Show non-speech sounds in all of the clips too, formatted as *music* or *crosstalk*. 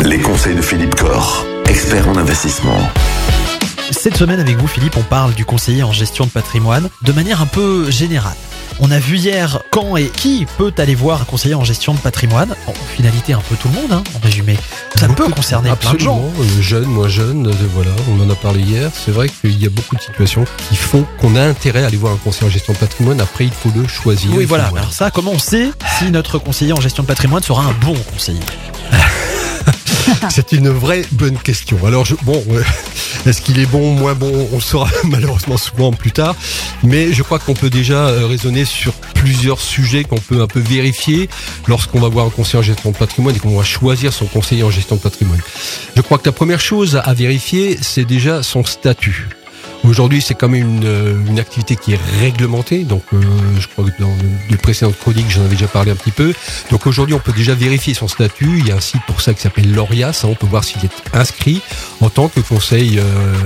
Les conseils de Philippe Corr, expert en investissement. Cette semaine avec vous Philippe, on parle du conseiller en gestion de patrimoine de manière un peu générale. On a vu hier quand et qui peut aller voir un conseiller en gestion de patrimoine. En finalité, un peu tout le monde, hein, en résumé. Ça peut concerner plein de gens. Absolument, euh, jeunes, moins jeunes, euh, voilà, on en a parlé hier. C'est vrai qu'il y a beaucoup de situations qui font qu'on a intérêt à aller voir un conseiller en gestion de patrimoine. Après, il faut le choisir. Oui, voilà. Alors ça, comment on sait si notre conseiller en gestion de patrimoine sera un bon conseiller? *laughs* C'est une vraie bonne question. Alors, bon, euh, *laughs* est-ce qu'il est bon, moins bon? On le saura *laughs* malheureusement souvent plus tard. Mais je crois qu'on peut déjà euh, raisonner sur plusieurs sujets qu'on peut un peu vérifier lorsqu'on va voir un conseiller en gestion de patrimoine et qu'on va choisir son conseiller en gestion de patrimoine. Je crois que la première chose à vérifier, c'est déjà son statut. Aujourd'hui, c'est quand même une, euh, une activité qui est réglementée. Donc, euh, je crois que dans de précédentes chroniques, j'en avais déjà parlé un petit peu. Donc, aujourd'hui, on peut déjà vérifier son statut. Il y a un site pour ça qui s'appelle l'ORIAS. hein. On peut voir s'il est inscrit en tant que conseil euh,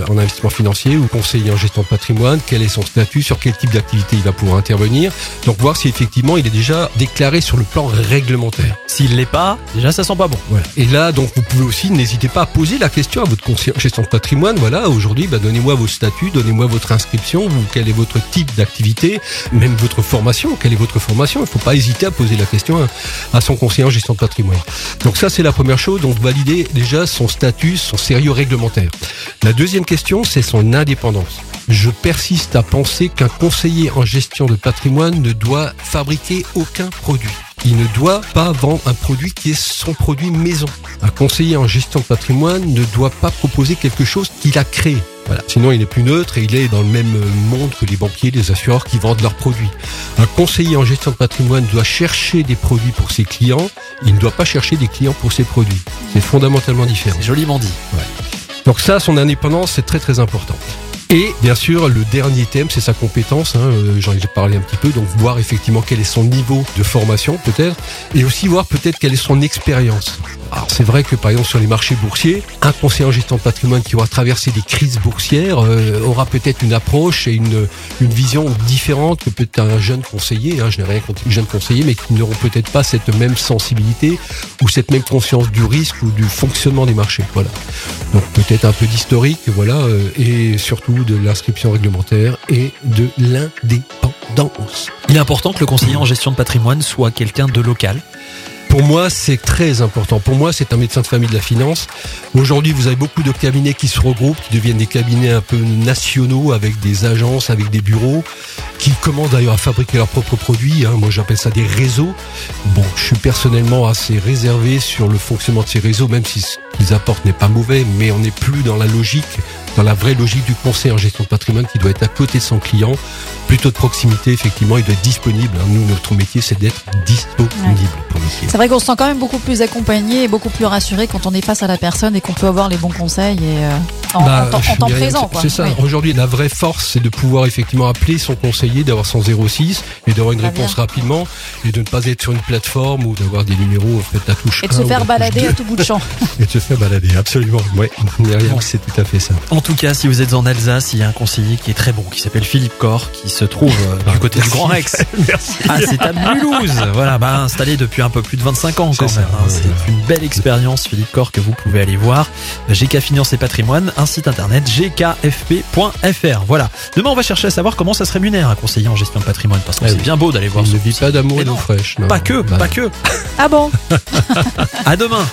en investissement financier ou conseiller en gestion de patrimoine. Quel est son statut? Sur quel type d'activité il va pouvoir intervenir? Donc, voir si effectivement il est déjà déclaré sur le plan réglementaire. S'il l'est pas, déjà ça sent pas bon. Voilà. Et là, donc, vous pouvez aussi, n'hésitez pas à poser la question à votre conseiller en gestion de patrimoine. Voilà, aujourd'hui, bah, donnez-moi vos statuts, donnez-moi votre inscription, quel est votre type d'activité, même votre formation, quelle est votre formation. Il ne faut pas hésiter à poser la question à son conseiller en gestion de patrimoine. Donc ça, c'est la première chose. Donc, valider déjà son statut, son sérieux réglementaire. La deuxième question, c'est son indépendance. Je persiste à penser qu'un conseiller en gestion de patrimoine ne doit fabriquer aucun produit. Il ne doit pas vendre un produit qui est son produit maison. Un conseiller en gestion de patrimoine ne doit pas proposer quelque chose qu'il a créé. Voilà. Sinon, il n'est plus neutre et il est dans le même monde que les banquiers, les assureurs qui vendent leurs produits. Un conseiller en gestion de patrimoine doit chercher des produits pour ses clients. Il ne doit pas chercher des clients pour ses produits. C'est fondamentalement différent. C'est joliment dit. Donc ça, son indépendance, c'est très très important. Et bien sûr, le dernier thème, c'est sa compétence. Hein, euh, J'en ai déjà parlé un petit peu. Donc voir effectivement quel est son niveau de formation peut-être, et aussi voir peut-être quelle est son expérience. Alors c'est vrai que par exemple sur les marchés boursiers, un conseiller en gestion de patrimoine qui aura traversé des crises boursières euh, aura peut-être une approche et une, une vision différente que peut-être un jeune conseiller. Hein, je n'ai rien contre les jeunes conseillers, mais qui n'auront peut-être pas cette même sensibilité ou cette même conscience du risque ou du fonctionnement des marchés. Voilà. Donc peut-être un peu d'historique, voilà, euh, et surtout de l'inscription réglementaire et de l'indépendance. Il est important que le conseiller en gestion de patrimoine soit quelqu'un de local. Pour moi, c'est très important. Pour moi, c'est un médecin de famille de la finance. Aujourd'hui, vous avez beaucoup de cabinets qui se regroupent, qui deviennent des cabinets un peu nationaux avec des agences, avec des bureaux, qui commencent d'ailleurs à fabriquer leurs propres produits. hein. Moi, j'appelle ça des réseaux. Bon, je suis personnellement assez réservé sur le fonctionnement de ces réseaux, même si ce qu'ils apportent n'est pas mauvais, mais on n'est plus dans la logique, dans la vraie logique du conseil en gestion de patrimoine qui doit être à côté de son client, plutôt de proximité, effectivement, il doit être disponible. hein. Nous, notre métier, c'est d'être disponible pour nos clients. C'est vrai qu'on se sent quand même beaucoup plus accompagné et beaucoup plus rassuré quand on est face à la personne et qu'on peut avoir les bons conseils et euh, en, Bah, en temps présent. quoi. C'est ça. Oui. Aujourd'hui, la vraie force, c'est de pouvoir effectivement appeler son conseiller, d'avoir son 06 et d'avoir une réponse bien. rapidement et de ne pas être sur une plateforme ou d'avoir des numéros en fait à touche Et de 1 se faire balader 2. à tout bout de champ. *laughs* et de se faire balader, absolument. Ouais, Myriam, Bon. c'est tout à fait ça. En tout cas, si vous êtes en Alsace, il y a un conseiller qui est très bon, qui s'appelle Philippe Corr, qui se trouve euh, du côté du Grand Rex. *laughs* Merci. Ah, c'est à Mulhouse. Voilà, bah, installé depuis un peu plus de 25 ans quand C'est même. hein. ouais, C'est une belle expérience, Philippe Corr, que vous pouvez aller voir. GK Finance et Patrimoine, un site internet gkfp.fr. Voilà. Demain, on va chercher à savoir comment ça se rémunère un conseiller en gestion de patrimoine, parce que Ah c'est oui. bien beau d'aller voir Il ce ne vit pas d'amour et d'eau fraîche. non. Pas que, Bah, pas que. Ah bon? *laughs* À demain.